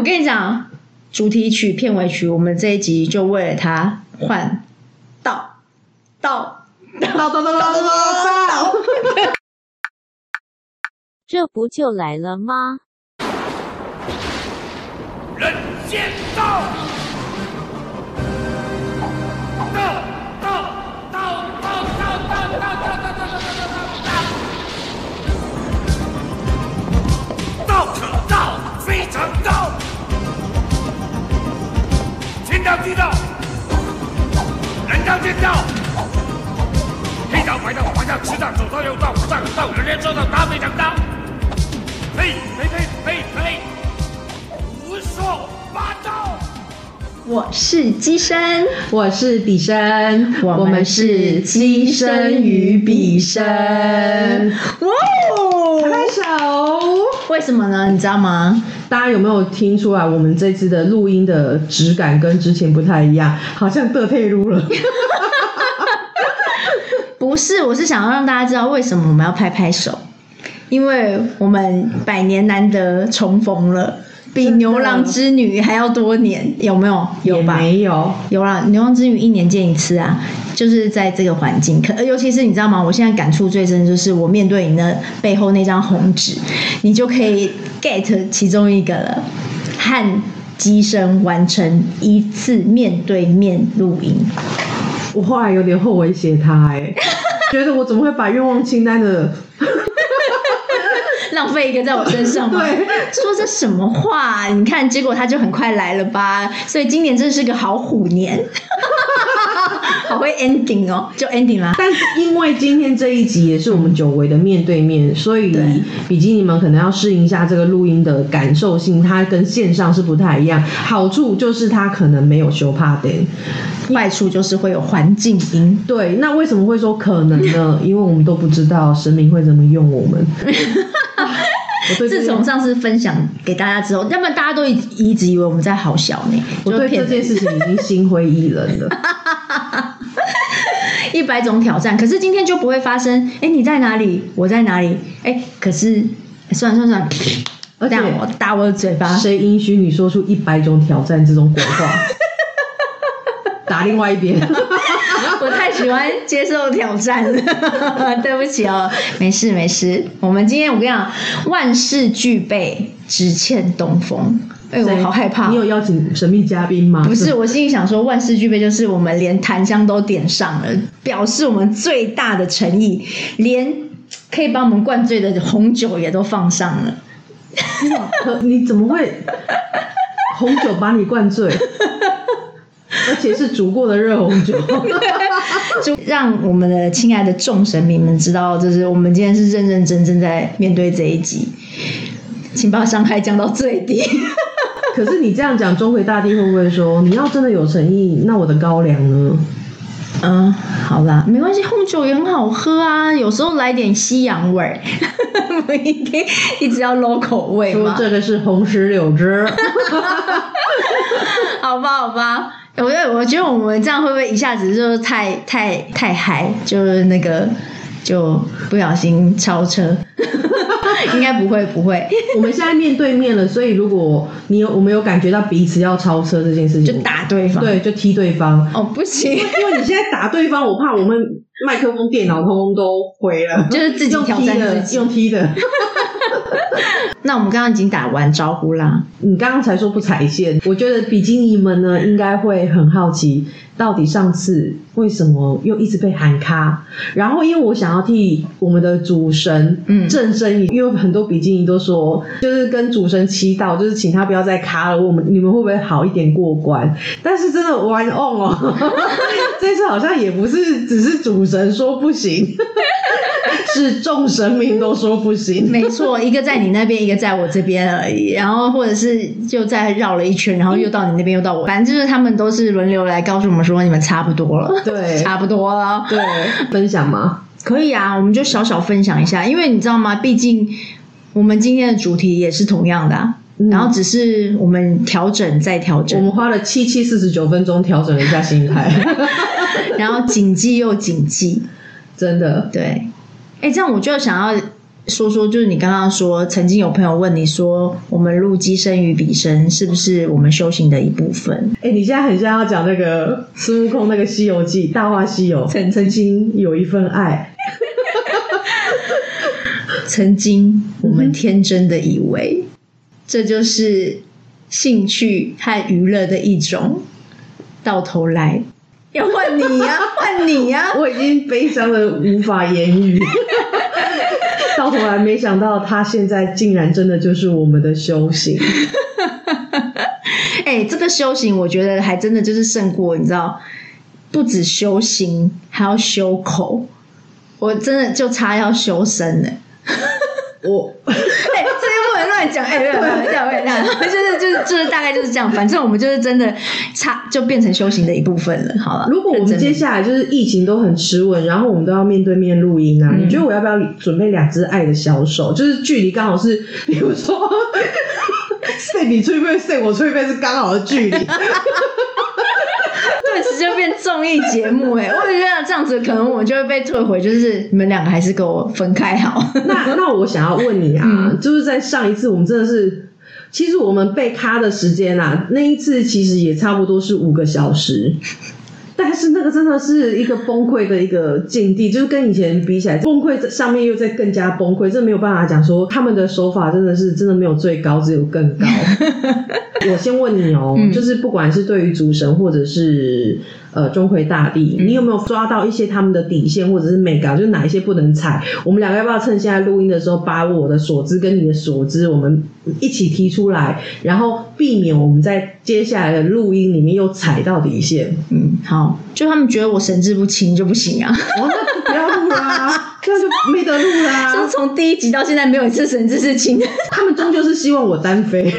我跟你讲，主题曲、片尾曲，我们这一集就为了它换到到到到到到到到到，这不就来了吗？人间道。天道地道，人道天道，黑道白道黄道赤道左道右道上道人人说道大非常道，呸呸呸呸呸！胡说八道！我是机身，我是比生，我们是机生与比生。哇哦！拍手！为什么呢？你知道吗？大家有没有听出来，我们这次的录音的质感跟之前不太一样，好像得配录了。不是，我是想要让大家知道为什么我们要拍拍手，因为我们百年难得重逢了，比牛郎织女还要多年，有没有？有吧？没有，有啦，牛郎织女一年见一次啊，就是在这个环境，可尤其是你知道吗？我现在感触最深就是我面对你那背后那张红纸，你就可以 get 其中一个了，和机身完成一次面对面录音。我后来有点后悔写它、哎，觉得我怎么会把愿望清单的浪费一个在我身上吗？对说这什么话、你看，结果他就很快来了吧？所以今年真是个好虎年，好会 ending 哦，就 ending 啦。但是因为今天这一集也是我们久违的面对面，所以对比基尼们可能要适应一下这个录音的感受性，它跟线上是不太一样。好处就是它可能没有修帕点，坏处就是会有环境音。对，那为什么会说可能呢？因为我们都不知道神明会怎么用我们。自从上次分享给大家之后，要不然大家都一一直以为我们在好笑呢，我对这件事情已经心灰意冷了。一百种挑战，可是今天就不会发生。哎，你在哪里？我在哪里？哎，可是算了算了算了，这样我打我的嘴巴。谁允许你说出一百种挑战这种鬼话？打另外一边。我太喜欢接受挑战了，对不起哦，没事没事。我们今天我跟你讲，万事俱备，只欠东风。哎，我好害怕哦。你有邀请神秘嘉宾吗？不是，我心里想说，万事俱备就是我们连檀香都点上了，表示我们最大的诚意，连可以把我们灌醉的红酒也都放上了。你怎么会红酒把你灌醉？而且是煮过的热红酒。就让我们的亲爱的众神明们知道，就是我们今天是认认真真在面对这一集，请把伤害降到最低。可是你这样讲，钟馗大帝会不会说，你要真的有诚意，那我的高粱呢？嗯，好啦，没关系，红酒也很好喝啊，有时候来点西洋味儿，不一定一直要 low 口味说嘛。这个是红石榴汁，好吧，好吧，我觉得我觉得我们这样会不会一下子就是太太太嗨，就是那个就不小心超车？应该不会，不会，我们现在面对面了，所以如果你有我们有感觉到彼此要超车这件事情，就打对方。对，就踢对方。哦，不行，因为你现在打对方，我怕我们麦克风、电脑通通都毁了，就是自己用挑踢的，战自己用踢的。那我们刚刚已经打完招呼啦，你刚刚才说不踩线，我觉得比基尼们呢应该会很好奇，到底上次为什么又一直被喊卡？然后因为我想要替我们的主神嗯。正声，因为很多比基尼都说，就是跟主神祈祷，就是请他不要再卡了，我们你们会不会好一点过关？但是真的玩 on 哦，这次好像也不是只是主神说不行，是众神明都说不行。没错，一个在你那边，一个在我这边而已。然后或者是就再绕了一圈，然后又到你那边，又到我，反正就是他们都是轮流来告诉我们说你们差不多了，对差不多了。对，分享吗？可以啊，我们就小小分享一下，因为你知道吗？毕竟我们今天的主题也是同样的、然后只是我们调整再调整我们，花了七七四十九分钟调整了一下心态，然后谨记又谨记，真的。对。哎，这样我就想要说说，就是你刚刚说，曾经有朋友问你说，我们录机生与彼生是不是我们修行的一部分？哎、你现在很像要讲那个孙悟空那个《西游记》《大话西游》，曾曾经有一份爱，曾经我们天真的以为，这就是兴趣和娱乐的一种，到头来要换你呀、换你呀、我已经悲伤的无法言语。到头来，没想到他现在竟然真的就是我们的修行。哎、这个修行，我觉得还真的就是胜过你知道，不止修行，还要修口。我真的就差要修身了。我乱讲，哎、不要不要不要不要，不要 就是就是就是大概就是这样，反正我们就是真的差就变成修行的一部分了，好了。如果我们接下来就是疫情都很持稳，然后我们都要面对面录音啊，嗯你觉得我要不要准备两只爱的小手？就是距离刚好是，比如说，塞你吹背，塞我吹背是刚好的距离。对，直接变综艺节目哎、我觉得这样子可能我们就会被退回，就是你们两个还是给我分开好。那那我想要问你啊，嗯就是在上一次我们真的是，其实我们被卡的时间啊，那一次其实也差不多是五个小时。但是那个真的是一个崩溃的一个境地，就是跟以前比起来，崩溃上面又在更加崩溃，这没有办法讲说他们的手法真的是真的没有最高，只有更高。我先问你哦，嗯就是不管是对于主神或者是呃钟馗大帝，嗯你有没有抓到一些他们的底线或者是美感，就是哪一些不能踩？我们两个要不要趁现在录音的时候，把我的所知跟你的所知，我们一起提出来，然后避免我们在接下来的录音里面又踩到底线？嗯，好，就他们觉得我神志不清就不行啊，哦，那就不要录啦，这样就没得录就是。从第一集到现在没有一次神志是清的，他们终究是希望我单飞。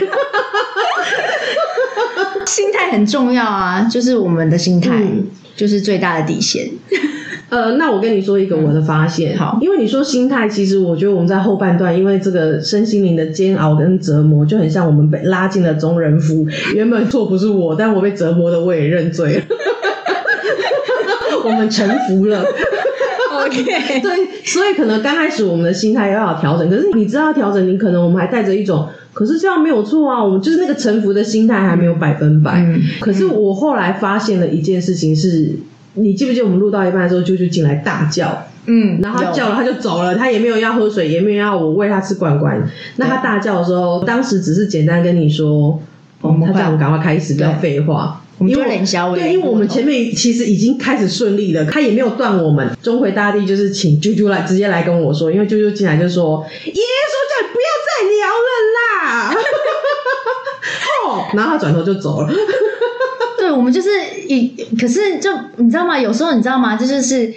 心态很重要啊，就是我们的心态、嗯就是最大的底线。呃，那我跟你说一个我的发现，嗯好因为你说心态，其实我觉得我们在后半段，因为这个身心灵的煎熬跟折磨，就很像我们被拉进了中人府。原本错不是我，但我被折磨的我也认罪了，我们臣服了。OK，对，所以可能刚开始我们的心态要有调整，可是你知道调整，你可能我们还带着一种，可是这样没有错啊，我们就是那个臣服的心态还没有百分百。嗯可是我后来发现了一件事情是，你记不记得我们录到一半的时候，啾啾进来大叫，嗯，然后他叫了他就走了，他也没有要喝水，也没有要我喂他吃罐罐。那他大叫的时候，当时只是简单跟你说，哦，他叫我们赶快开始，不要废话。我们就因为冷笑对，因为我们前面其实已经开始顺利了，他也没有断我们。钟馗大帝就是请啾啾来直接来跟我说，因为啾啾进来就说：“爷爷说叫你不要再聊了啦。”哦，然后他转头就走了。对，我们就是一，可是就你知道吗？有时候你知道吗？这就是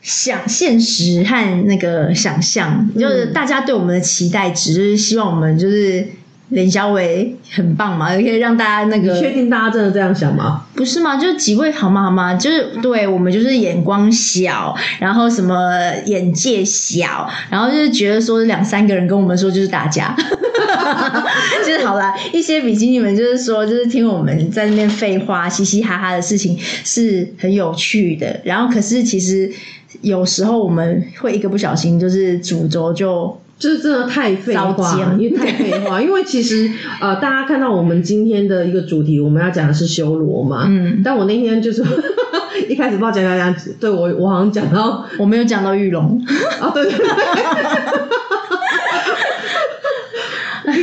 想现实和那个想象，就是大家对我们的期待值，就是希望我们就是连小伟很棒嘛，可以让大家那个你确定大家真的这样想吗？不是吗？就是几位好吗？好吗？就是对我们就是眼光小，然后什么眼界小，然后就是觉得说两三个人跟我们说就是打架，就是好啦。一些比基尼们就是说，就是听我们在那边废话、嘻嘻哈哈的事情是很有趣的。然后可是其实有时候我们会一个不小心，就是主轴就就是真的太废话，因为太废话。因为其实呃，大家看到我们今天的一个主题，我们要讲的是修罗嘛。嗯，但我那天就是 一开始不知道讲讲讲，对我我好像讲到我没有讲到玉龙，啊，对对对。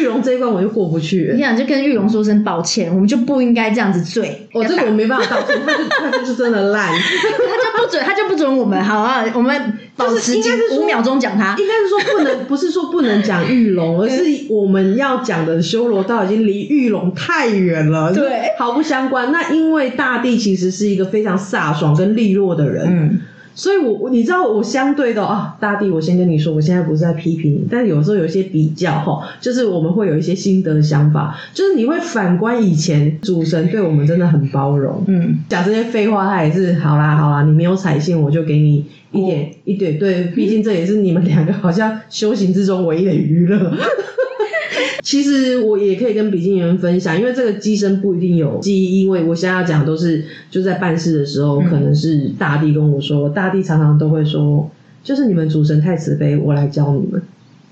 玉龙这一关我就过不去你，想就跟玉龙说声抱歉，我们就不应该这样子醉。我、这个我没办法道歉，他就他就是真的烂。他就不准，他就不准我们，好啊，我们保持应该是五秒钟讲他。应该是说不能，不是说不能讲玉龙，而是我们要讲的修罗道已经离玉龙太远了，对，毫不相关。那因为大地其实是一个非常飒爽跟利落的人，嗯，所以我我你知道我相对的啊，大地，我先跟你说，我现在不是在批评你，但是有时候有一些比较哈，就是我们会有一些心得想法，就是你会反观以前主神对我们真的很包容，嗯，讲这些废话，他也是好啦好啦，你没有踩线，我就给你一点、一点，对，毕竟这也是你们两个好像修行之中唯一的娱乐。其实我也可以跟比基尼人分享，因为这个机身不一定有记忆，因为我现在要讲都是就在办事的时候，嗯可能是大地跟我说，大地常常都会说，就是你们主神太慈悲，我来教你们。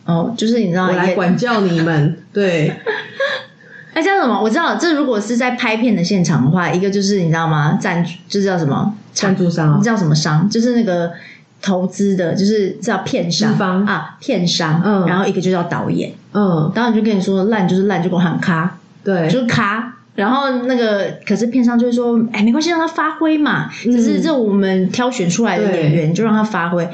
哦，就是你知道我来管教你们。对，哎，叫什么？我知道，这如果是在拍片的现场的话，一个就是你知道吗？赞助，就是叫什么？赞助商啊你知道什么商？就是那个投资的，就是叫片商啊，片商。嗯然后一个就叫导演，嗯，导演就跟你说烂就是烂，就给我喊咔，对，就是咔。然后那个，可是片商就会说，哎，没关系，让他发挥嘛。嗯只是这我们挑选出来的演员，就让他发挥，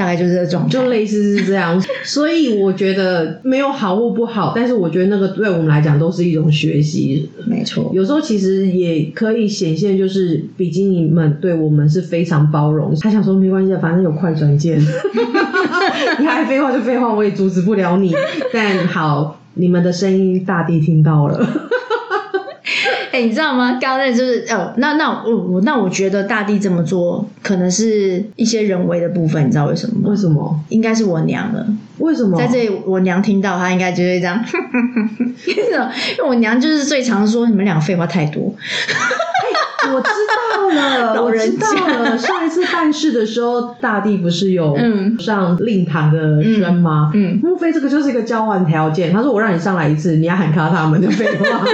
大概就是这种。就类似是这样。所以我觉得没有好或不好，但是我觉得那个对我们来讲都是一种学习。没错，有时候其实也可以显现，就是比基尼们对我们是非常包容。他想说没关系，反正有快转键，你还废话就废话，我也阻止不了你。但好，你们的声音大地听到了。哎、你知道吗？刚才就是哦，那那我我那我觉得大地这么做，可能是一些人为的部分，你知道为什么吗？为什么？应该是我娘了，为什么？在这里我娘听到，她应该就会这样，因为我娘就是最常说你们两个废话太多，我知道了，我知道了。上一次办事的时候，大地不是有嗯上令堂的宣吗？嗯嗯莫非这个就是一个交换条件？他说我让你上来一次，你要喊卡他们的废话。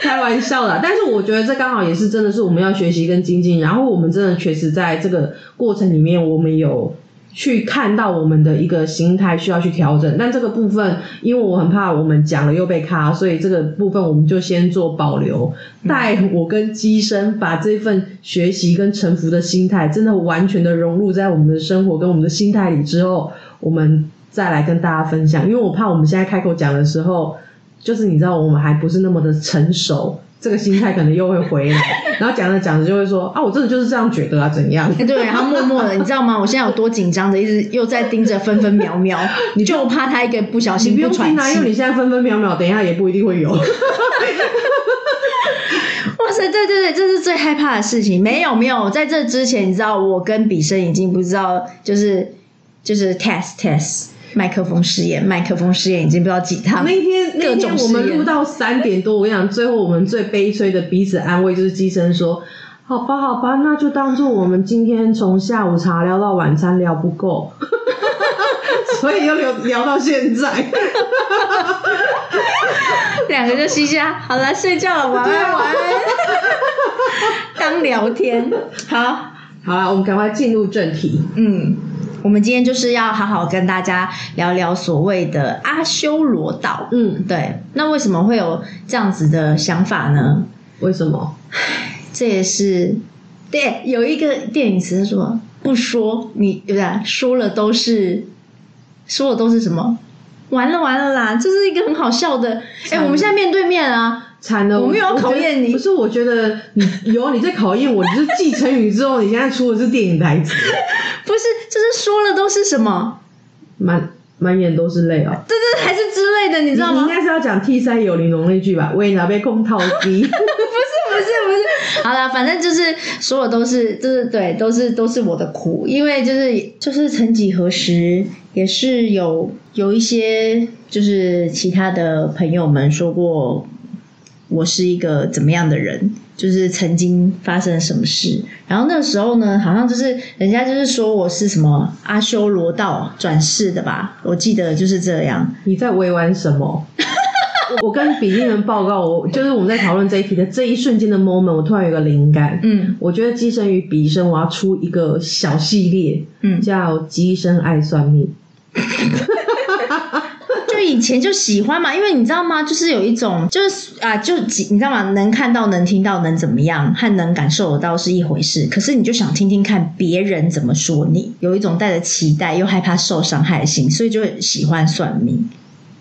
开玩笑啦，但是我觉得这刚好也是真的是我们要学习跟精进，然后我们真的确实在这个过程里面，我们有去看到我们的一个心态需要去调整，但这个部分，因为我很怕我们讲了又被卡，所以这个部分我们就先做保留，待我跟机身把这份学习跟臣服的心态，真的完全的融入在我们的生活跟我们的心态里之后，我们再来跟大家分享，因为我怕我们现在开口讲的时候，就是你知道我们还不是那么的成熟。这个心态可能又会回来，然后讲着讲着就会说啊，我真的就是这样觉得啊，怎样？哎对，然后默默的，你知道吗？我现在有多紧张的，一直又在盯着分分秒秒，你就怕他一个不小你心不用喘听啊，因为。你现在分分秒秒，等一下也不一定会有。哇塞，对对对，这是最害怕的事情。没有没有，在这之前，你知道我跟比生已经不知道，就是就是 test test 麦克风试验，麦克风试验已经不知道几趟。那天那各天我们录到三点多，我跟你讲，最后我们最悲催的彼此安慰就是机身说：“好吧，好吧，那就当做我们今天从下午茶聊到晚餐聊不够，所以又聊聊到现在。两个就嘻嘻哈，好了，睡觉了，晚安晚安。当聊天，好，”好了，我们赶快进入正题。嗯，我们今天就是要好好跟大家聊聊所谓的阿修罗道。嗯，对，那为什么会有这样子的想法呢？为什么？这也是对有一个电影词说不说你对不对？说了都是说了都是什么？完了完了啦！这是一个很好笑的。哎，我们现在面对面啊，惨了，我没有考验你不是，我觉得你有你在考验我，你是继成语之后，你现在出的是电影台词，不是，就是说了都是什么？满满眼都是泪哦。对对还是之类的，你知道吗？你应该是要讲 T 三有玲珑那句吧？为哪被空套机？不是不是，好了，反正就是说的都是，就是对，都是都是我的苦，因为就是就是曾几何时，也是有有一些就是其他的朋友们说过，我是一个怎么样的人，就是曾经发生什么事，然后那时候呢，好像就是人家就是说我是什么阿修罗道转世的吧，我记得就是这样，你在委婉什么？我跟比利人报告，我就是我们在讨论这一题的这一瞬间的 moment，我突然有个灵感。嗯。我觉得机身与比生，我要出一个小系列，嗯，叫“机身爱算命。就 以前就喜欢嘛，因为你知道吗？就是有一种，就是啊，就你知道吗？能看到、能听到、能怎么样，和能感受得到是一回事。可是你就想听听看别人怎么说你，有一种带着期待又害怕受伤害的心，所以就喜欢算命，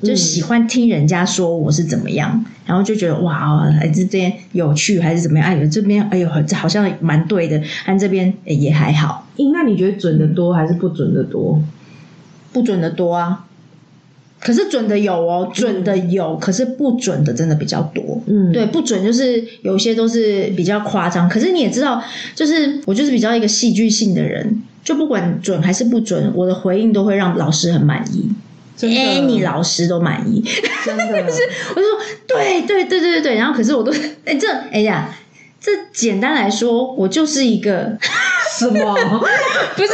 就喜欢听人家说我是怎么样，然后就觉得哇哦，哎这边有趣还是怎么样？哎呦这边哎呦这好像蛮对的，按这边哎也还好，”。咦，那你觉得准的多还是不准的多？不准的多啊。可是准的有哦，准的有，可是不准的真的比较多。嗯，对，不准就是有些都是比较夸张，可是你也知道，就是我就是比较一个戏剧性的人，就不管准还是不准，我的回应都会让老师很满意，真的，哎，你老师都满意，真的，我就说对对对对对对，然后可是我都哎这哎呀，这简单来说，我就是一个什么？不是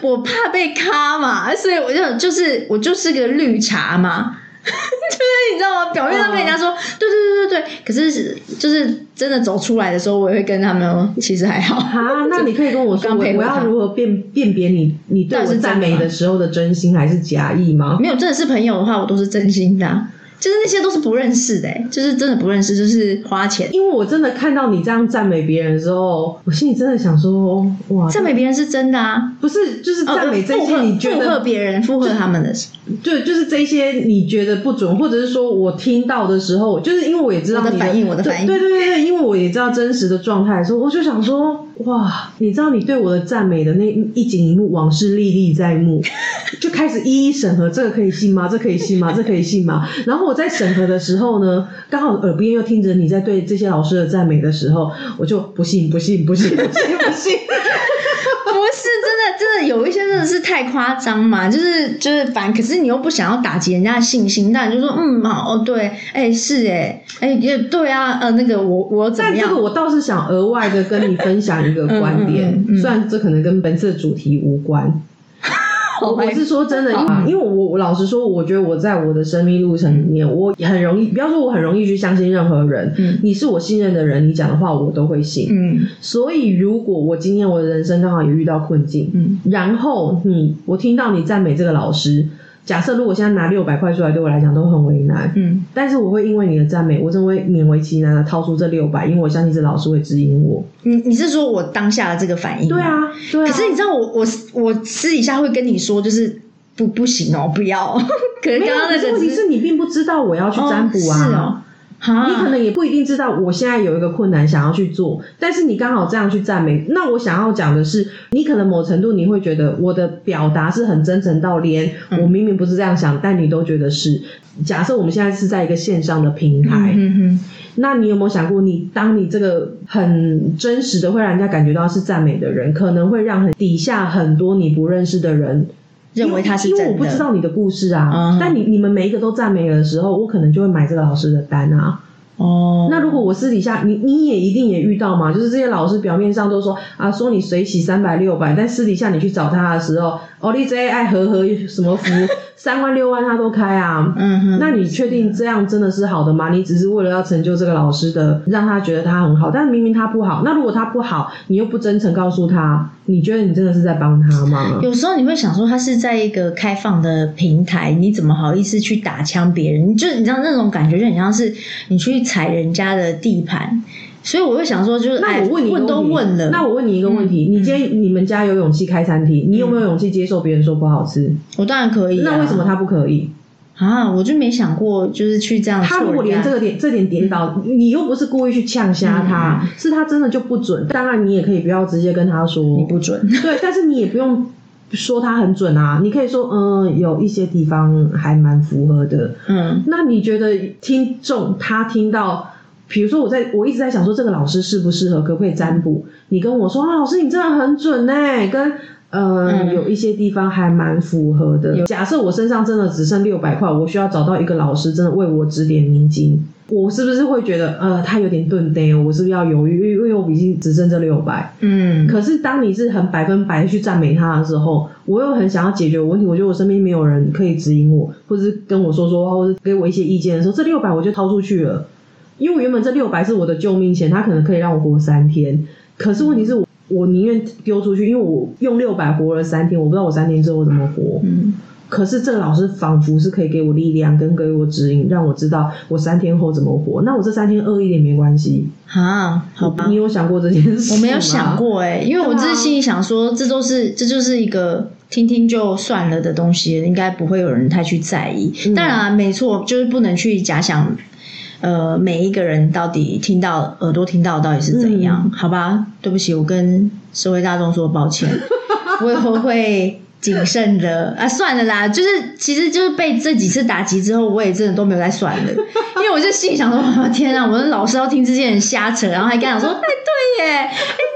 我怕被咖嘛，所以我就就是我就是个绿茶嘛。就是你知道吗？表面上跟人家说、对对对对对，可是就是真的走出来的时候，我也会跟他们说，其实还好。啊，那你可以跟我说，我要如何辨辨别你你对我赞美的时候的真心还是假意吗？没有，真的是朋友的话，我都是真心的啊、就是那些都是不认识的、欸，就是真的不认识，就是花钱。因为我真的看到你这样赞美别人的时候，我心里真的想说，哇，赞美别人是真的啊。不是就是赞美这些你觉附和得别人，附和他们的，对，就是这些你觉得不准，或者是说我听到的时候，就是因为我也知道你我的反应我的反应。对对对对，因为我也知道真实的状态的时候，我就想说，哇，你知道你对我的赞美的那一景一幕，往事历历在目，就开始一一审核，这个可以信吗？这可以信吗？这可以信吗？然后我在审核的时候呢，刚好耳边又听着你在对这些老师的赞美的时候，我就不信不信不信不信不信。有一些真的是太夸张嘛，就是就是烦，可是你又不想要打击人家的信心，那你就说嗯好哦对，哎是哎哎也对啊，呃那个我我怎么样但这个？我倒是想额外的跟你分享一个观点，嗯嗯嗯嗯虽然这可能跟本次的主题无关。我我是说真的，因为因为我我老实说，我觉得我在我的生命路程里面，我很容易，不要说我很容易去相信任何人，嗯你是我信任的人，你讲的话我都会信。嗯所以如果我今天我的人生刚好也遇到困境，嗯然后你我听到你赞美这个老师，假设如果现在拿六百块出来，对我来讲都很为难，嗯，但是我会因为你的赞美，我真的会勉为其难的掏出这六百，因为我相信这老师会指引我。你你是说我当下的这个反应？对。啊，对啊。可是你知道我我我私底下会跟你说，就是不不行哦，不要。可是刚刚那个问题是你并不知道我要去占卜啊。哦是哦，哈你可能也不一定知道我现在有一个困难想要去做，但是你刚好这样去赞美，那我想要讲的是，你可能某程度你会觉得我的表达是很真诚到连嗯。我明明不是这样想，但你都觉得是。假设我们现在是在一个线上的平台，嗯哼那你有没有想过你，当你这个很真实的会让人家感觉到是赞美的人，可能会让很底下很多你不认识的人认为他是因为真的，因为我不知道你的故事啊。嗯但你你们每一个都赞美的时候，我可能就会买这个老师的单啊。哦。那如果我私底下，你你也一定也遇到嘛，就是这些老师表面上都说啊，说你水洗三百六百，但私底下你去找他的时候，哦，你这爱和和什么服三万六万他都开啊。嗯哼，那你确定这样真的是好的吗？你只是为了要成就这个老师的，让他觉得他很好，但明明他不好。那如果他不好，你又不真诚告诉他，你觉得你真的是在帮他吗？有时候你会想说，他是在一个开放的平台，你怎么好意思去打枪别人？你就你知道那种感觉，就很像是你去踩人家的地盘。所以我会想说，就是哎那我问你问都问了，那我问你一个问题：嗯你今天你们家有勇气开餐厅，你有没有勇气接受别人说不好吃？我当然可以、啊。那为什么他不可以？啊？我就没想过，就是去这样。他如果连这个点这点点倒，你又不是故意去呛瞎他，是他真的就不准。当然，你也可以不要直接跟他说你不准，对，但是你也不用说他很准啊，你可以说嗯，有一些地方还蛮符合的。嗯那你觉得听众他听到，比如说我在我一直在想说这个老师适不适合，可不可以占卜？你跟我说啊，老师你真的很准呢、跟呃、嗯有一些地方还蛮符合的。假设我身上真的只剩六百块，我需要找到一个老师真的为我指点迷津。我是不是会觉得，呃，他有点钝呆哦？我是不是要犹豫？因为我已经只剩这六百。嗯，可是当你是很百分百地去赞美他的时候，我又很想要解决我问题。我觉得我身边没有人可以指引我，或者是跟我说说话，或者给我一些意见的时候，这六百我就掏出去了。因为我原本这六百是我的救命钱，它可能可以让我活三天。可是问题是我我宁愿丢出去，因为我用六百活了三天，我不知道我三天之后怎么活。嗯可是这个老师仿佛是可以给我力量，跟给我指引，让我知道我三天后怎么活。那我这三天饿一点没关系。啊，好吧你，有想过这件事？我没有想。过哎、因为我只是心里想说，这都是这就是一个听听就算了的东西，应该不会有人太去在意。嗯当然、啊，没错，就是不能去假想，呃，每一个人到底听到耳朵听到到底是怎样，嗯好吧？对不起，我跟社会大众说抱歉，我以后会。谨慎的啊，算了啦，就是其实就是被这几次打击之后，我也真的都没有再算了，因为我就心里想说，哇天啊，我的老师要听这些人瞎扯，然后还跟他讲说，哎对耶，哎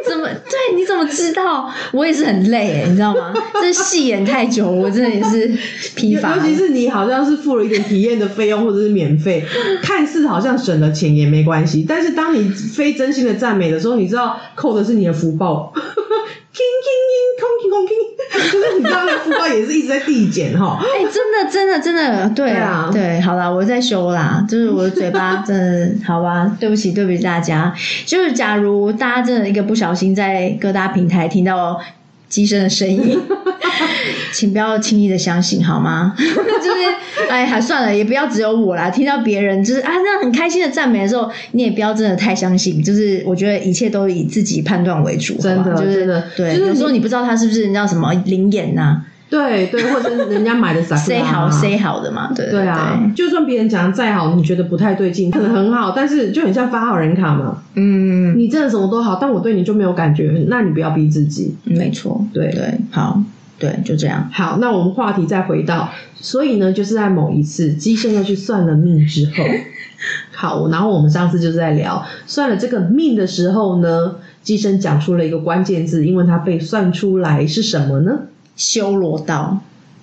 你怎么对你怎么知道？我也是很累哎，你知道吗？这戏演太久，我真的也是疲乏尤。其是你好像是付了一点体验的费用或者是免费，看似好像省了钱也没关系，但是当你非真心的赞美的时候，你知道扣的是你的福报。就是你知道那个副官也是一直在递减哈。哎、真的，真的，真的，对对啊对，好啦，我在修啦，就是我的嘴巴真的，好吧，对不起，对不起大家。就是假如大家真的一个不小心在各大平台听到机身的声音，请不要轻易的相信，好吗？就是，哎，还算了，也不要只有我啦。听到别人就是啊，那很开心的赞美的时候，你也不要真的太相信。就是我觉得一切都以自己判断为主，真的好吧就是真的对。就是有时候你你不知道他是不是你知道什么灵眼呐、对对，或者是人家买的啥 say 好 say 好的嘛，对对啊，就算别人讲的再好，你觉得不太对劲，可能很好，但是就很像发好人卡嘛。嗯，你真的什么都好，但我对你就没有感觉，那你不要逼自己。没错，对对，好，对，就这样。好，那我们话题再回到，所以呢，就是在某一次机身要去算了命之后，好，然后我们上次就是在聊算了这个命的时候呢，机身讲出了一个关键字，因为它被算出来是什么呢？修罗道，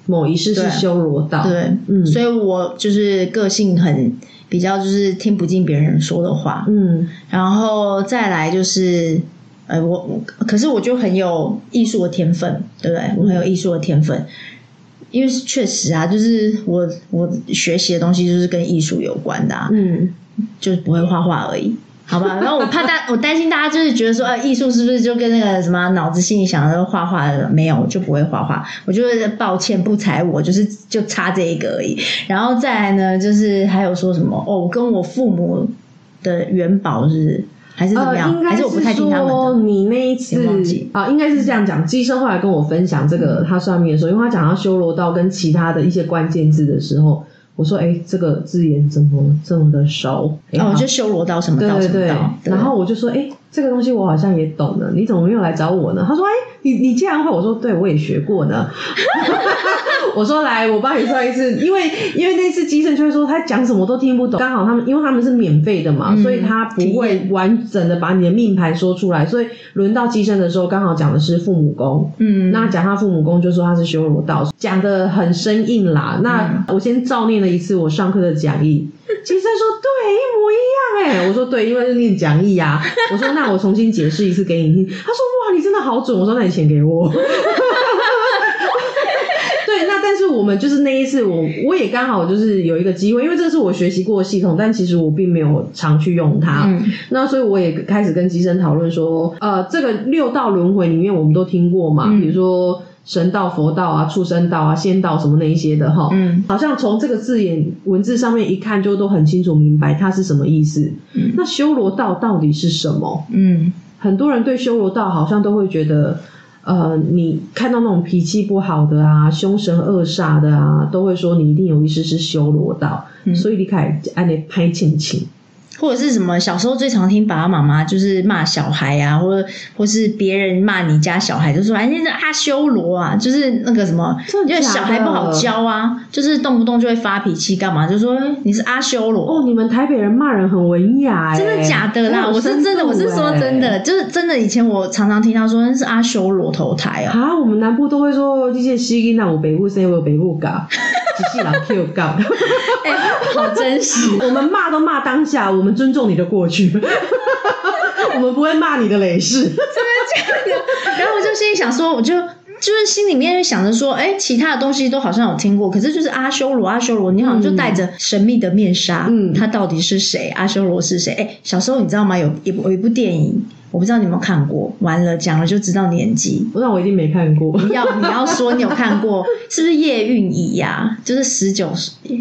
某一世是修罗道，对，嗯所以我就是个性很比较，就是听不进别人说的话，嗯然后再来就是，呃，我我可是我就很有艺术的天分，对不对？我很有艺术的天分，因为确实啊，就是我我学习的东西就是跟艺术有关的、啊，嗯，就是不会画画而已。好吧，然后我怕大，我担心大家就是觉得说，呃，艺术是不是就跟那个什么脑子心里想的画画的没有，我就不会画画。我就是抱歉不才我，就是就差这一个而已。然后再来呢，就是还有说什么哦，我跟我父母的元宝是还是怎么呃，样？应该还是我不太听他们说的？你那一次啊，应该是这样讲。机生后来跟我分享这个他算命的时候，因为他讲到修罗道跟其他的一些关键字的时候，我说：“哎，这个字眼怎么这么的熟？”哎哦，就修罗道什么道对对对什么道，，对然后我就说：“哎，这个东西我好像也懂了，你怎么没有来找我呢？”他说：“哎，你你既然会，我说对，我也学过呢。”我说来，我帮你算一次，因为因为那次基生就会说他讲什么都听不懂，刚好他们因为他们是免费的嘛，嗯所以他不会完整的把你的命盘说出来，所以轮到基生的时候，刚好讲的是父母宫。嗯，那讲他父母宫就说他是修罗道，讲的很生硬啦。那我先照念了一次我上课的讲义，基生说对，一模一样哎。我说对，因为是念讲义呀、我说那我重新解释一次给你听。他说哇，你真的好准。我说那你钱给我。是我们就是那一次我，我也刚好就是有一个机会，因为这是我学习过的系统，但其实我并没有常去用它。嗯那所以我也开始跟机生讨论说，呃，这个六道轮回里面我们都听过嘛，嗯比如说神道、佛道啊、畜生道啊、仙道什么那一些的哈。嗯好像从这个字眼文字上面一看，就都很清楚明白它是什么意思。嗯那修罗道到底是什么？嗯很多人对修罗道好像都会觉得，呃，你看到那种脾气不好的啊、凶神恶煞的啊，都会说你一定有一世是修罗道，嗯所以你开始按那拍亲亲。或者是什么，小时候最常听爸爸妈妈就是骂小孩啊，或者或是别人骂你家小孩，就说哎，那是阿修罗啊，就是那个什么，因为小孩不好教啊，就是动不动就会发脾气，干嘛？就说哎你是阿修罗。哦，你们台北人骂人很文雅、欸，真的假的啦？我是真的，我是说真的，就是真的。以前我常常听到说那是阿修罗投胎哦，啊，我们南部都会说这些西音那我北部生我北部搞，只是老 Q 搞。哎，好真实。我们骂都骂当下，我们尊重你的过去，我们不会骂你的累世。然后我就心里想说，我就就是心里面想着说，哎，其他的东西都好像有听过，可是就是阿修罗，阿修罗，你好像就戴着神秘的面纱，嗯他到底是谁？阿修罗是谁？哎，小时候你知道吗？有一部有一部电影，我不知道你有没有看过，完了讲了就知道年纪。那我一定没看过。你要你要说你有看过，是不是叶蕴仪呀、就是十九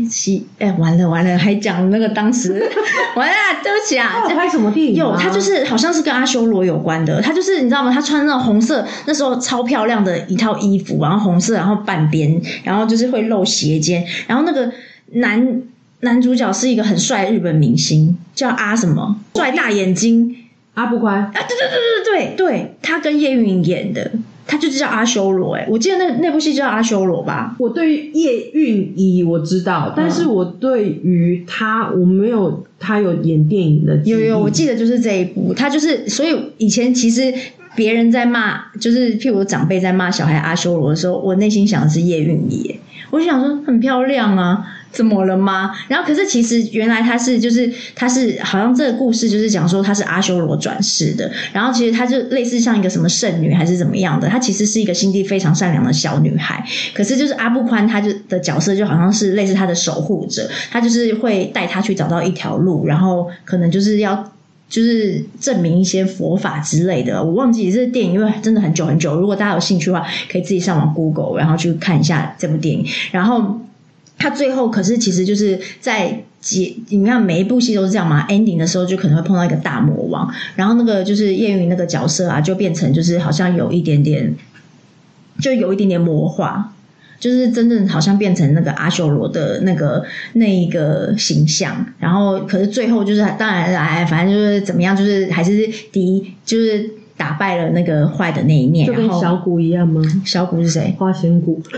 七，哎，完了完了，还讲那个当时，完了，对不起啊，他有拍什么电影吗？有，他就是好像是跟阿修罗有关的。他就是你知道吗？他穿那种红色，那时候超漂亮的一套衣服，然后红色，然后半边，然后就是会露斜肩，然后那个男男主角是一个很帅的日本明星，叫阿什么，帅大眼睛阿布宽。啊，对对对对对对，他跟叶蕴仪演的。他就叫阿修罗，哎，我记得那那部戏叫阿修罗吧？我对于叶蕴仪我知道，但是我对于他我没有他有演电影的记忆有有，我记得就是这一部，他就是，所以以前其实别人在骂，就是譬如长辈在骂小孩阿修罗的时候，我内心想的是叶蕴仪耶，我想说很漂亮啊，怎么了吗？然后可是其实原来他是就是他是好像这个故事就是讲说他是阿修罗转世的，然后其实他就类似像一个什么圣女还是怎么样的，她其实是一个心地非常善良的小女孩。可是就是阿布宽他就的角色就好像是类似他的守护者，他就是会带他去找到一条路，然后可能就是要。就是证明一些佛法之类的，我忘记这电影，因为真的很久很久。如果大家有兴趣的话，可以自己上网 Google，然后去看一下这部电影。然后他最后可是其实就是在结，你看每一部戏都是这样嘛，ending 的时候就可能会碰到一个大魔王，然后那个就是叶云那个角色啊，就变成就是好像有一点点，就有一点点魔化。就是真正好像变成那个阿修罗的那个那一个形象，然后可是最后就是当然哎，反正就是怎么样，就是还是敌，就是打败了那个坏的那一面。就跟小谷一样吗？小谷是谁？花仙谷。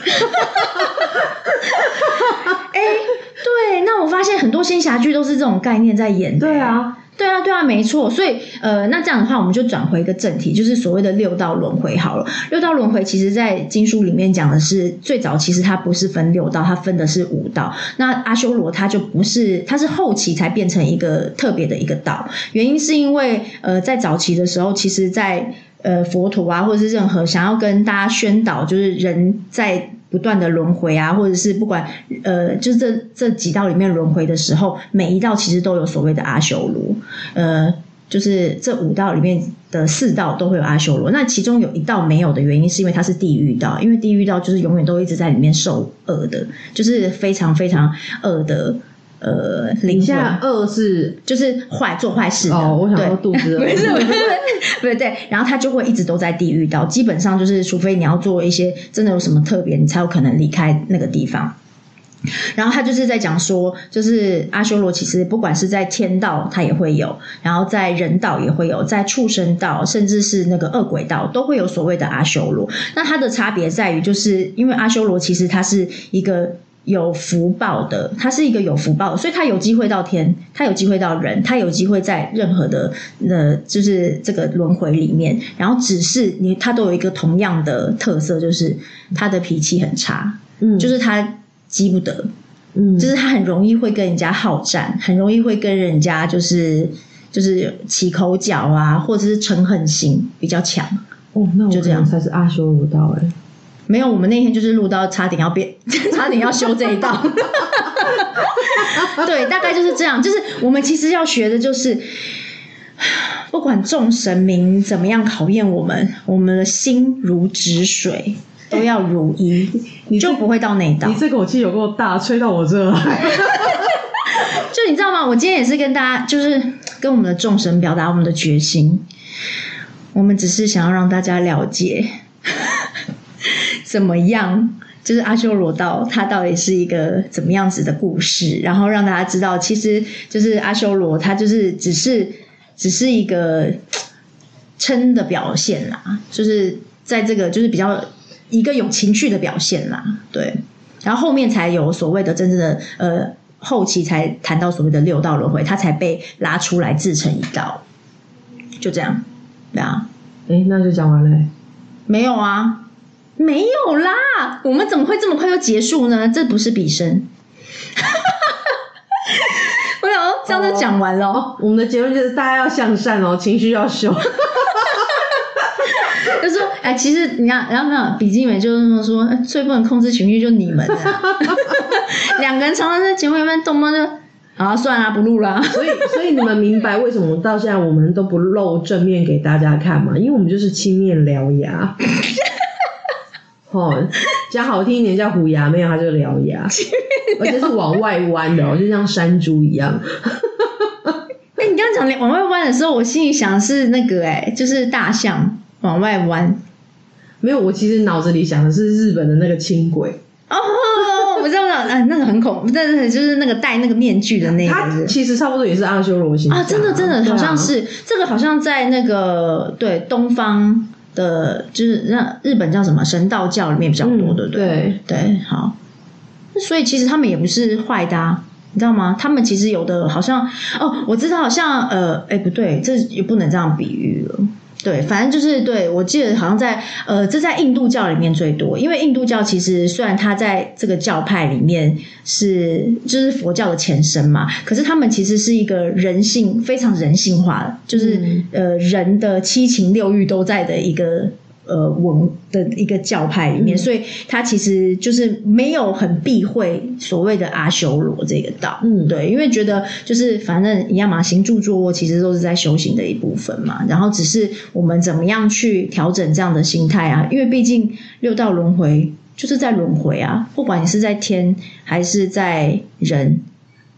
哎，对，那我发现很多仙侠剧都是这种概念在演。对啊。对啊，对啊，没错。所以，呃，那这样的话，我们就转回一个正题，就是所谓的六道轮回好了。六道轮回其实，在经书里面讲的是最早，其实它不是分六道，它分的是五道。那阿修罗它就不是，它是后期才变成一个特别的一个道。原因是因为，呃，在早期的时候，其实，在呃佛陀啊，或者是任何想要跟大家宣导，就是人在。不断的轮回啊，或者是不管呃，就是这这几道里面轮回的时候，每一道其实都有所谓的阿修罗，呃，就是这五道里面的四道都会有阿修罗。那其中有一道没有的原因，是因为它是地狱道，因为地狱道就是永远都一直在里面受恶的，就是非常非常恶的。呃，灵下恶是就是坏做坏事的，哦，我想说肚子 没事，对对，然后他就会一直都在地狱到，基本上就是除非你要做一些真的有什么特别，你才有可能离开那个地方。然后他就是在讲说，就是阿修罗其实不管是在天道，他也会有；然后在人道也会有，在畜生道，甚至是那个恶鬼道，都会有所谓的阿修罗。那它的差别在于，就是因为阿修罗其实它是一个。有福报的，他是一个有福报，所以他有机会到天，他有机会到人，他有机会在任何的呃，就是这个轮回里面。然后只是你，他都有一个同样的特色，就是他的脾气很差，嗯，就是他积不得，嗯，就是他很容易会跟人家好战，很容易会跟人家就是就是起口角啊，或者是嗔恨心比较强。哦，那我就这样才是阿修罗道哎。没有，我们那天就是录到差点要变，差点要修这一道。对，大概就是这样。就是我们其实要学的，就是不管众神明怎么样考验我们，我们的心如止水，都要如一，你就不会到那一道。你这口气有够大，吹到我这来。就你知道吗？我今天也是跟大家，就是跟我们的众神表达我们的决心。我们只是想要让大家了解。怎么样？就是阿修罗道，它到底是一个怎么样子的故事？然后让大家知道，其实就是阿修罗，它就是只是只是一个称的表现啦，就是在这个就是比较一个有情绪的表现啦，对。然后后面才有所谓的真正的呃后期才谈到所谓的六道轮回，它才被拉出来自成一道，就这样，对啊。哎，那就讲完了？没有啊。没有啦，我们怎么会这么快就结束呢？这不是比生。我想这样就讲完了。我们的结论就是大家要向善哦，情绪要修。就说哎，其实你看，然后没有笔记本就是说，最不能控制情绪就你们了。两个人常常在节目里面动不动就，啊，算了，不录了。所以，所以你们明白为什么到现在我们都不露正面给大家看嘛？因为我们就是青面獠牙。哦，讲好听一点叫虎牙，没有它就是獠牙，而且是往外弯的哦，就像山猪一样。哎，你刚刚讲往外弯的时候，我心里想是那个哎，就是大象往外弯。没有，我其实脑子里想的是日本的那个轻轨。哦，我知道，哎，那个很恐，但是就是那个戴那个面具的那个。它其实差不多也是阿修罗形啊，真的真的好像是这个，好像在那个对东方。的，就是那日本叫什么神道教里面比较多，对不对？对，好。所以其实他们也不是坏的，你知道吗？他们其实有的好像哦，我知道，好像呃，哎，不对，这也不能这样比喻了。对，反正就是对我记得好像在呃，这在印度教里面最多，因为印度教其实虽然它在这个教派里面是就是佛教的前身嘛，可是他们其实是一个人性非常人性化的，就是、嗯呃人的七情六欲都在的一个。呃，文的一个教派里面，嗯所以他其实就是没有很避讳所谓的阿修罗这个道，嗯对，因为觉得就是反正一样嘛，行住坐卧其实都是在修行的一部分嘛，然后只是我们怎么样去调整这样的心态啊，因为毕竟六道轮回就是在轮回啊，不管你是在天还是在人，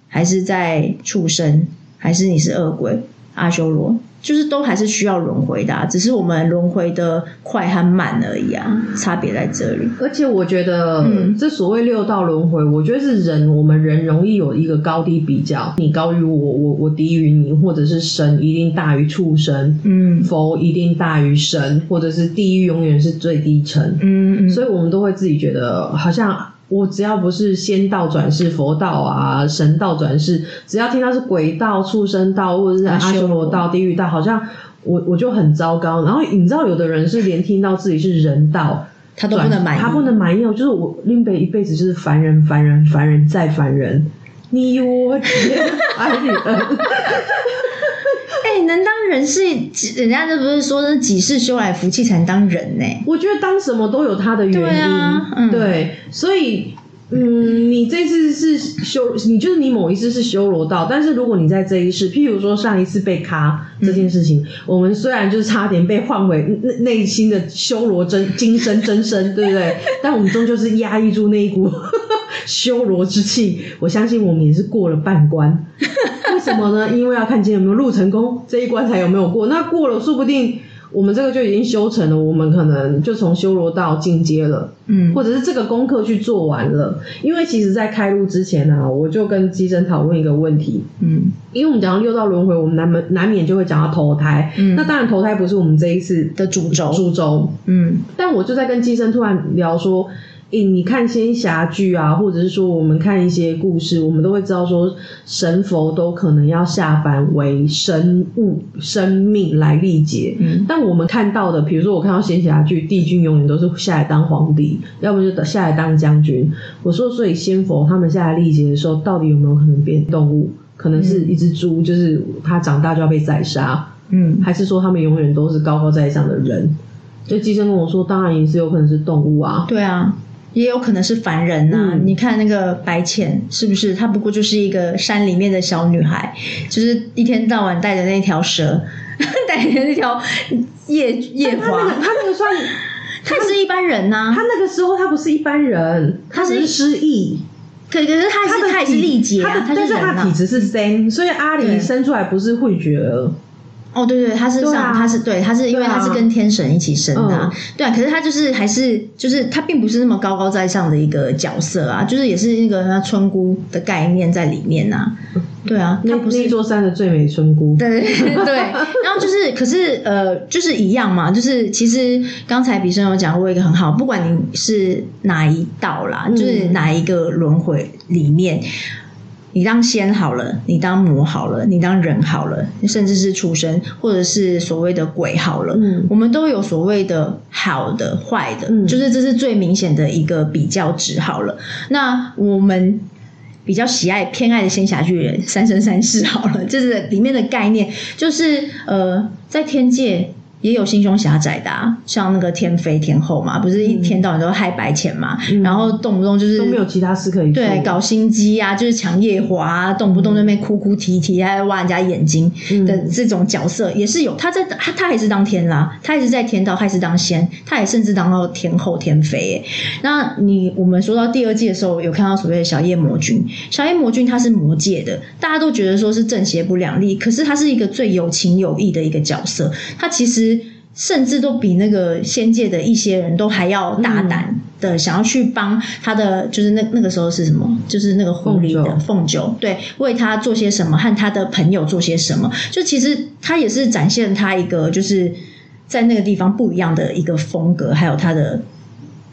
还是在畜生，还是你是恶鬼阿修罗。就是都还是需要轮回的、啊，只是我们轮回的快和慢而已啊，差别在这里。而且我觉得，嗯。这所谓六道轮回，我觉得是人，我们人容易有一个高低比较，你高于我，我我低于你，或者是神一定大于畜生，嗯。佛一定大于神，或者是地狱永远是最低层，嗯嗯，所以我们都会自己觉得，好像我只要不是仙道转世、佛道啊、神道转世，只要听到是鬼道、畜生道或者是阿修罗道、地狱道，好像我我就很糟糕。然后你知道，有的人是连听到自己是人道。他都不能满意，他不能满意哦，就是我林北一辈子就是凡人，凡人，凡人再凡人，你我皆爱你恩。哎、能当人是，人家这不是说是几世修来福气才能当人呢、我觉得当什么都有它的原因，对啊嗯对所以。嗯，你这次是修，你就是你某一次是修罗道，但是如果你在这一世，譬如说上一次被卡这件事情，我们虽然就是差点被换回内内心的修罗真今生真身，对不对？但我们终究是压抑住那一股 修罗之气，我相信我们也是过了半关。为什么呢？因为要看今天有没有录成功，这一关才有没有过。那过了，说不定我们这个就已经修成了，我们可能就从修罗道进阶了，嗯，或者是这个功课去做完了。因为其实，在开录之前呢、我就跟机生讨论一个问题，嗯因为我们讲到六道轮回，我们难免难免就会讲到投胎。嗯那当然，投胎不是我们这一次的主轴，主轴，嗯但我就在跟机生突然聊说，诶，你看仙侠剧啊，或者是说我们看一些故事，我们都会知道说神佛都可能要下凡为生物、生命来历劫。嗯但我们看到的，比如说我看到仙侠剧，帝君永远都是下来当皇帝，要么就下来当将军。我说，所以仙佛他们下来历劫的时候，到底有没有可能变动物？可能是一只猪，就是它长大就要被宰杀。嗯还是说他们永远都是高高在上的人？就机生跟我说，当然也是有可能是动物啊。对啊，也有可能是凡人呐、嗯你看那个白浅，是不是？她不过就是一个山里面的小女孩，就是一天到晚带着那条蛇，带着那条夜夜他那个华，他那个算，她是一般人呐、她那个时候她不是一般人，她是失忆。可可是她他是她也是体历劫啊，但是是人啊他体。质是 Zen，所以阿对里生出来不是慧觉儿。哦，对对，他是上，他是对，他是因为他是跟天神一起生的、对啊。可是他就是还是就是他并不是那么高高在上的一个角色啊，就是也是那个那村姑的概念在里面呐、对啊，那他不是一座山的最美村姑。对对，然后就是，可是呃，就是一样嘛，就是其实刚才比生有讲过一个很好，不管你是哪一道啦，嗯就是哪一个轮回里面。你当仙好了，你当魔好了，你当人好了，甚至是畜生，或者是所谓的鬼好了，嗯。我们都有所谓的好的、坏的，嗯。就是这是最明显的一个比较值好了。那我们比较喜爱偏爱的仙侠剧人《三生三世》好了，就是里面的概念，就是呃，在天界也有心胸狭窄的、啊，像那个天妃天后嘛，不是一天到晚都害白钱嘛，嗯然后动不动就是都没有其他事可以做。对，搞心机啊，就是抢夜华、啊，动不动在那边哭哭啼啼，还挖人家眼睛的嗯这种角色、也是有。他在他他还是当天啦，他还是在天道，他也是当仙，他也甚至当到天后天妃耶。那你我们说到第二季的时候，有看到所谓的小夜魔君，小夜魔君他是魔界的，大家都觉得说是正邪不两立，可是他是一个最有情有义的一个角色，他其实。甚至都比那个仙界的一些人都还要大胆的想要去帮他的，就是那那个时候是什么？就是那个狐狸的凤九对，为他做些什么，和他的朋友做些什么。就其实他也是展现他一个就是在那个地方不一样的一个风格，还有他的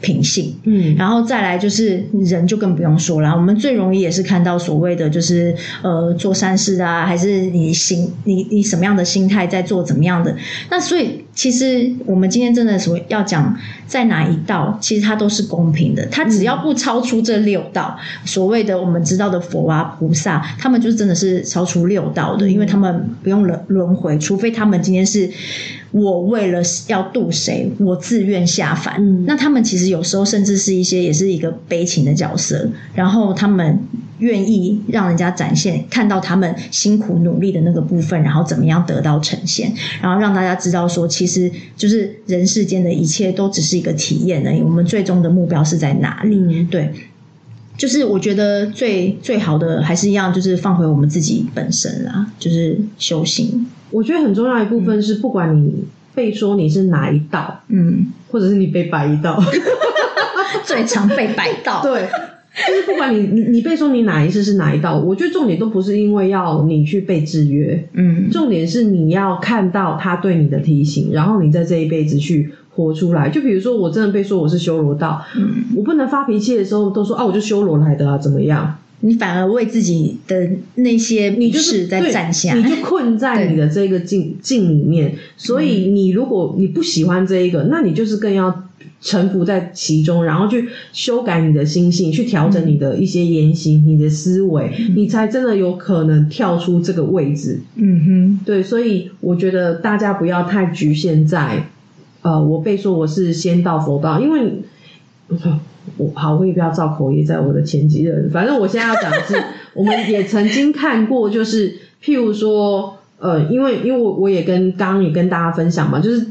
品性。嗯，然后再来就是人就更不用说了，我们最容易也是看到所谓的就是呃做善事啊，还是你心你你什么样的心态在做怎么样的，那所以其实我们今天真的所要讲在哪一道，其实它都是公平的。它只要不超出这六道，所谓的我们知道的佛啊菩萨，他们就是真的是超出六道的，因为他们不用轮轮回，除非他们今天是我为了要渡谁，我自愿下凡。嗯那他们其实有时候甚至是一些也是一个悲情的角色，然后他们愿意让人家展现看到他们辛苦努力的那个部分，然后怎么样得到呈现，然后让大家知道说，其实就是人世间的一切都只是一个体验而已，我们最终的目标是在哪里？嗯对。就是我觉得最最好的还是一样，就是放回我们自己本身啦，就是修行。我觉得很重要一部分是，不管你被说你是哪一道，嗯，或者是你被摆一道，最常被摆到。对，就是不管你你你被说你哪一次是哪一道，我觉得重点都不是因为要你去被制约，嗯，重点是你要看到他对你的提醒，然后你在这一辈子去活出来。就比如说，我真的被说我是修罗道，嗯，我不能发脾气的时候都说啊，我就修罗来的啊，怎么样？你反而为自己的那些你就是在对站下，你就困在 你的这个境境里面。所以你如果你不喜欢这一个，那你就是更要臣服在其中，然后去修改你的心性，去调整你的一些言行、你的思维，你才真的有可能跳出这个位置。嗯哼，对，所以我觉得大家不要太局限在，呃，我被说我是仙道佛道，因为我好，我也不要造口业在我的前几任。反正我现在要讲的是，我们也曾经看过，就是譬如说，呃，因为因为我我也跟刚刚也跟大家分享嘛，就是。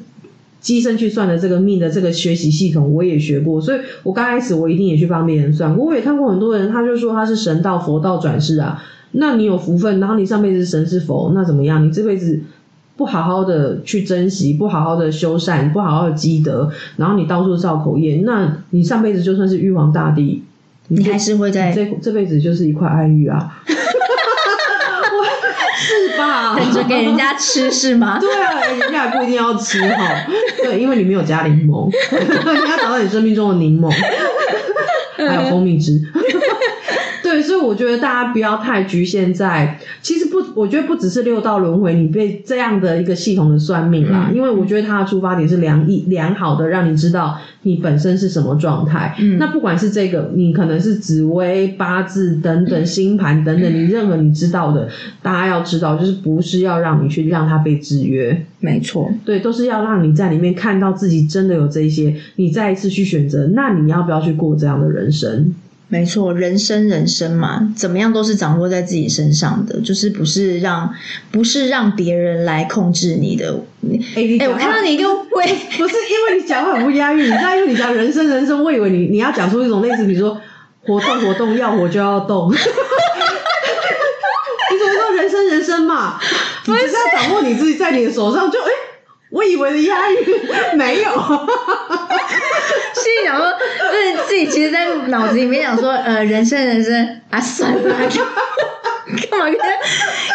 机身去算的这个命的这个学习系统，我也学过，所以我刚开始我一定也去帮别人算过。我也看过很多人，他就说他是神道、佛道转世啊。那你有福分，然后你上辈子是神是佛，那怎么样？你这辈子不好好的去珍惜，不好好的修善，不好好的积德，然后你到处造口业，那你上辈子就算是玉皇大帝，你这还是会在这这辈子就是一块爱玉啊，吧？等着给人家吃是吗？对啊，人家也不一定要吃哈。对，因为你没有加柠檬，你要找到你生命中的柠檬，还有蜂蜜汁。对，所以我觉得大家不要太局限在，其实不，我觉得不只是六道轮回，你被这样的一个系统的算命啦，嗯因为我觉得它的出发点是良意良好的，让你知道你本身是什么状态。嗯那不管是这个，你可能是紫微、八字等等、星盘等等，你任何你知道的，大家要知道，就是不是要让你去让它被制约。没错，对，都是要让你在里面看到自己真的有这些，你再一次去选择，那你要不要去过这样的人生？没错，人生人生嘛，怎么样都是掌握在自己身上的，就是不是让不是让别人来控制你的。哎、你哎、我看到你一个喂，不是因为你讲话很不押韵，你知道，因为你讲人生人生，我以为你你要讲出一种类似，比如说活动活动，要活就要动。你怎么说人生人生嘛？你只是要掌握你自己在你的手上，就哎、我以为的押韵没有。心里想说，就是自己其实，在脑子里面想说，呃，人生人生啊，算了，干嘛跟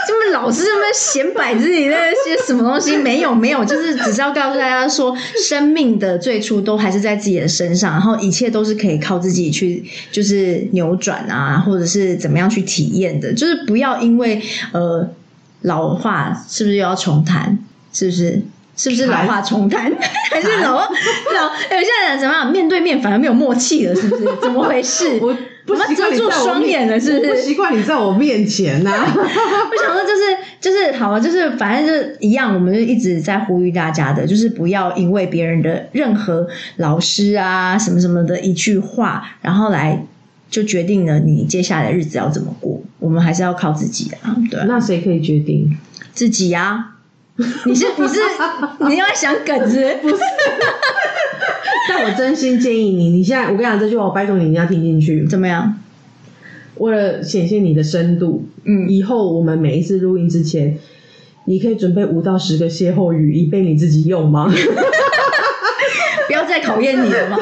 这么老是这么显摆自己那些什么东西？没有没有，就是只是要告诉大家说，生命的最初都还是在自己的身上，然后一切都是可以靠自己去，就是扭转啊，或者是怎么样去体验的，就是不要因为呃老话是不是又要重谈？是不是？是不是老话重谈？还是老话老？有些人怎么样？面对面反而没有默契了，是不是？怎么回事？我不我们习惯你遮住双眼了，是不是？我不习惯你在我面前呐、我想说，就是就是好啊，就是反正就是一样，我们就一直在呼吁大家的，就是不要因为别人的任何老师啊什么什么的一句话，然后来就决定了你接下来的日子要怎么过。我们还是要靠自己啊，对啊那谁可以决定？自己啊。你是你是你要想梗子不是？但我真心建议你，你现在我跟你讲这句话，我拜托你一定要听进去。怎么样？为了显现你的深度，嗯以后我们每一次录音之前，你可以准备五到十个歇后语，以备你自己用吗？不要再考验你了吗？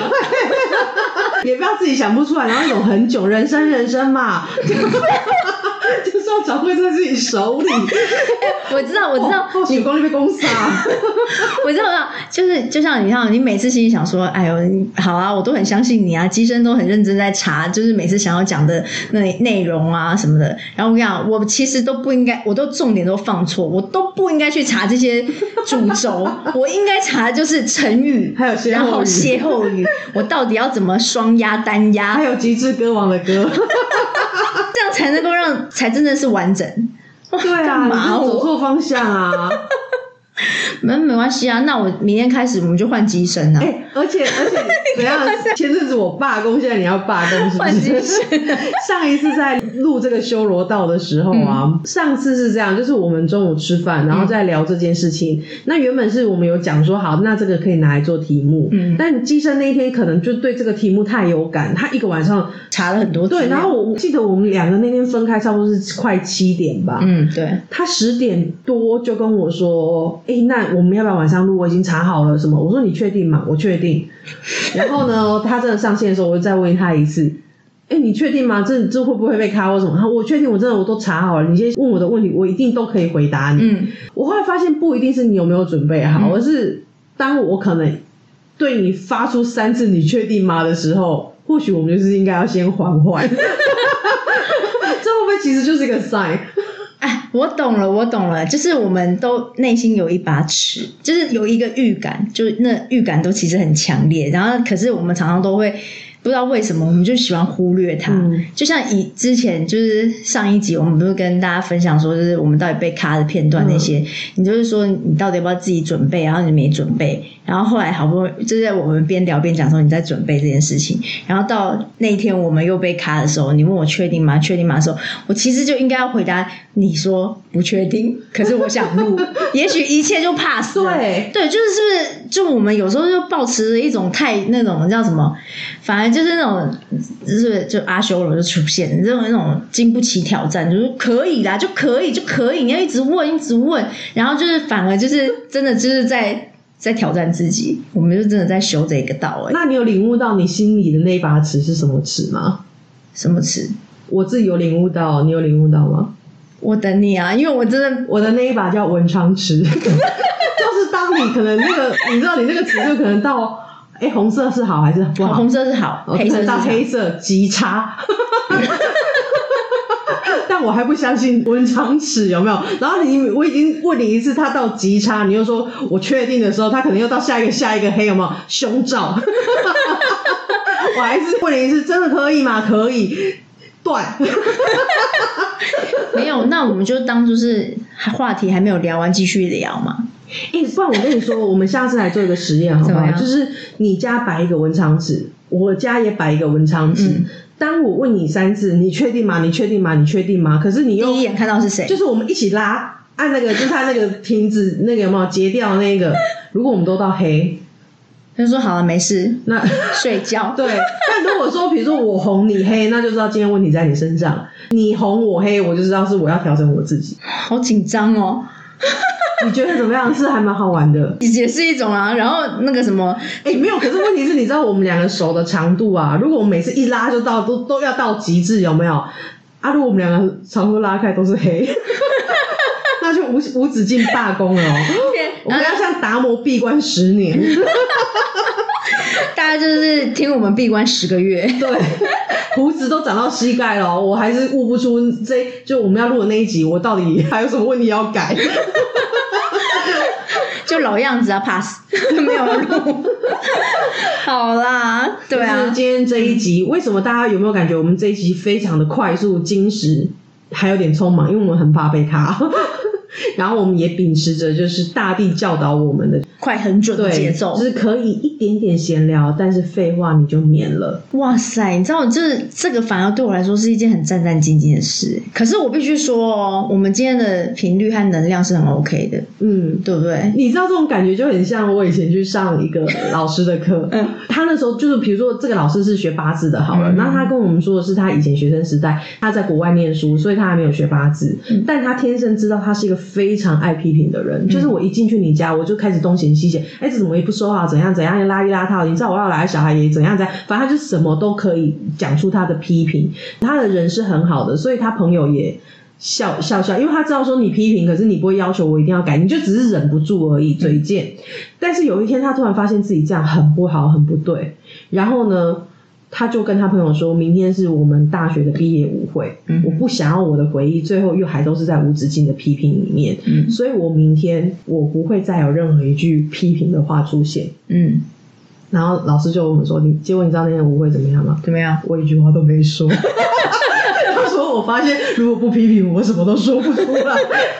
也不要自己想不出来，然后有很久，人生人生嘛，就是要掌握在自己手里。我知道，我知道，哦，许光那边公司啊，我知道，我知道，就是就像你看，你每次心里想说，哎呦，好啊，我都很相信你啊，机身都很认真在查，就是每次想要讲的那内容啊什么的。然后我跟你讲，我其实都不应该，我都重点都放错，我都不应该去查这些主轴，我应该查的就是成语，还有歇然后后语歇后语，我到底要怎么双押单押还，有极致歌王的歌，才能够让才真的是完整。对啊，走错方向啊！没没关系啊，那我明天开始我们就换机身啊。哎、而且而且，怎样？前阵子我罢工，现在你要罢工是不换机是？身，上一次在录这个修罗道的时候啊，嗯上次是这样，就是我们中午吃饭，然后再聊这件事情。那原本是我们有讲说，好，那这个可以拿来做题目。嗯但机身那一天可能就对这个题目太有感，他一个晚上查了很多对，然后我记得我们两个那天分开，差不多是快七点吧。嗯，对，他十点多就跟我说：“哎、那我们要不要晚上录？我已经查好了什么。”我说：“你确定吗？”我确定。然后呢，他真的上线的时候，我就再问他一次：“哎、你确定吗？这这会不会被卡或什么？”他说：“我确定，我真的我都查好了。你先问我的问题，我一定都可以回答你。嗯，我后来发现，不一定是你有没有准备好，嗯而是当我可能对你发出三次“你确定吗”的时候，或许我们就是应该要先缓缓。这会不会其实就是一个 sign？哎，我懂了，我懂了，就是我们都内心有一把尺，就是有一个预感，就那预感都其实很强烈，然后可是我们常常都会不知道为什么，我们就喜欢忽略它。嗯就像以之前就是上一集，我们不是跟大家分享说，就是我们到底被卡的片段那些，你就是说你到底要不要自己准备，然后你没准备，然后后来好不容易就是在我们边聊边讲说你在准备这件事情，然后到那一天我们又被卡的时候，你问我确定吗？确定吗？的时候，我其实就应该要回答你说不确定，可是我想录，也许一切就 pass 了。对对，就是是不是就我们有时候就保持着一种太那种叫什么，反而就是那种就是就阿修罗就出现这种那种经不起挑战，就是可以啦，就可以就可以，你要一直问一直问，然后就是反而就是真的就是在在挑战自己，我们就真的在修这个道哎、那你有领悟到你心里的那一把尺是什么尺吗？什么尺？我自己有领悟到，你有领悟到吗？我等你啊，因为我真的我的那一把叫文昌尺，就是当你可能那个，你知道你那个尺就可能到，哎，红色是好还是不好？红色是好，哦可能到黑色是差黑色极差。但我还不相信文昌尺有没有？然后你我已经问你一次，他到极差，你又说我确定的时候，他可能又到下一个下一个黑有没有？胸罩。我还是问你一次，真的可以吗？可以。断。没有，那我们就当就是话题还没有聊完，继续聊嘛。哎、不然我跟你说，我们下次来做一个实验好不好？就是你家摆一个文昌纸，我家也摆一个文昌纸。嗯当我问你三次，你确定吗？你确定吗？你确定吗？可是你又第一眼看到是谁？就是我们一起拉，按那个就是他那个停止那个有没有截掉那个？如果我们都到黑，他就说好了，没事，那 睡觉。对。但如果说比如说我红你黑，那就知道今天问题在你身上。你红我黑，我就知道是我要调整我自己。好紧张哦，你觉得怎么样？是还蛮好玩的。也是一种啊。然后那个什么，哎、没有，可是问题是，你知道我们两个手的长度啊，如果我们每次一拉就到都都要到极致，有没有？啊，如果我们两个长度拉开都是黑，那就无无止境罢工了哦。我们要像达摩闭关十年，大家就是听我们闭关十个月，对，胡子都长到膝盖了哦，我还是悟不出这就我们要录的那一集，我到底还有什么问题要改？就老样子啊，pass 没有录。好啦，对啊，今天这一集，为什么大家有没有感觉我们这一集非常的快速、精实，还有点匆忙？因为我们很怕被卡，然后我们也秉持着就是大地教导我们的快很准的节奏就。是可以一点点闲聊，但是废话你就免了。哇塞，你知道，就是这个反而对我来说是一件很战战兢兢的事。可是我必须说哦，我们今天的频率和能量是很 OK 的，嗯，对不对？你知道这种感觉就很像我以前去上一个老师的课，嗯他那时候就是比如说这个老师是学八字的，好了，嗯那、他跟我们说的是他以前学生时代他在国外念书，所以他还没有学八字，嗯但他天生知道他是一个非常爱批评的人，就是我一进去你家，我就开始东嫌西嫌，哎，这怎么也不说好，怎样怎样，邋里邋遢，你知道我要来小孩也怎样怎样，反正他就什么都可以讲出他的批评，他的人是很好的，所以他朋友也。笑笑笑，因为他知道说你批评，可是你不会要求我一定要改，你就只是忍不住而已，嘴贱。但是有一天，他突然发现自己这样很不好，很不对，然后呢，他就跟他朋友说，明天是我们大学的毕业舞会，嗯我不想要我的回忆最后又还都是在无止境的批评里面，嗯所以我明天我不会再有任何一句批评的话出现。嗯，然后老师就问我们说，你结果你知道那天舞会怎么样吗？怎么样？我一句话都没说。他说：“我发现如果不批评我，什么都说不出来。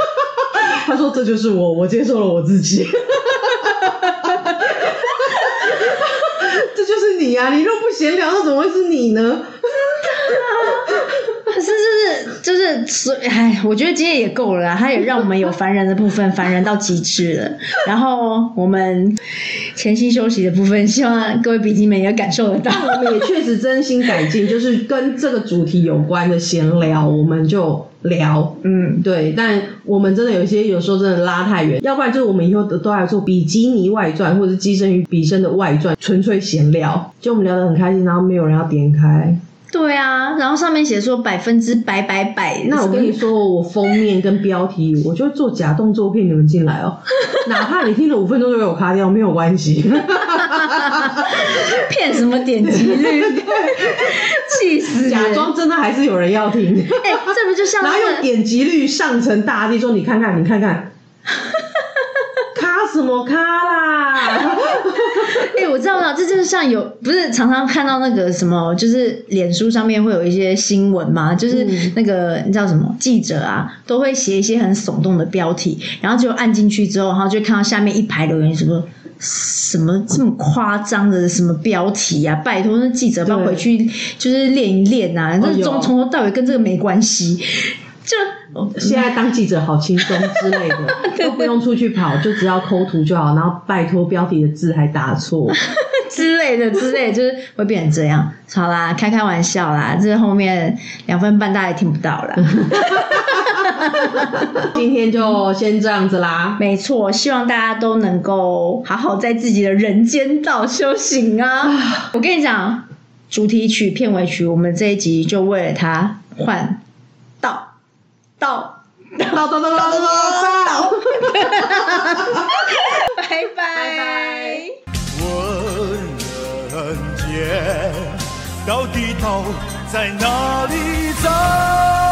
”他说：“这就是我，我接受了我自己。”这就是你啊！你若不闲聊，那怎么会是你呢？就是所以，哎，我觉得今天也够了啦，它也让我们有烦人的部分，烦人到极致了。然后我们前期休息的部分，希望各位笔记们也感受得到。我们也确实真心改进，就是跟这个主题有关的闲聊，我们就聊。嗯，对，但我们真的有些有时候真的拉太远，要不然就是我们以后都都来做比基尼外传，或者是跻身于比身的外传，纯粹闲聊，就我们聊得很开心，然后没有人要点开。对啊，然后上面写说百分之百百百，那我跟你说，我封面跟标题，我就做假动作骗你们进来哦，哪怕你听了五分钟就给我卡掉，没有关系。骗什么点击率，气死！假装真的还是有人要听，哎、这不就像然后那个用点击率上层大地说：“你看看，你看看，卡什么咖啦？” 哎、我知道，我知道，这就是像有不是常常看到那个什么，就是脸书上面会有一些新闻嘛，就是嗯那个你知道什么记者啊，都会写一些很耸动的标题，然后就按进去之后，然后就看到下面一排留言什么。什么这么夸张的什么标题啊？拜托，那记者帮对回去就是练一练啊！那哦有从从头到尾跟这个没关系，就现在当记者好轻松之类的，都不用出去跑，就只要抠图就好。然后拜托标题的字还打错，之类的之类的，就是会变成这样。好啦，开开玩笑啦，这后面两分半大家也听不到啦。今天就先这样子啦。没错，希望大家都能够好好在自己的人间道修行啊！我跟你讲，主题曲、片尾曲，我们这一集就为了它换道到，到到到到到到！拜拜问人间，到底都在哪里走？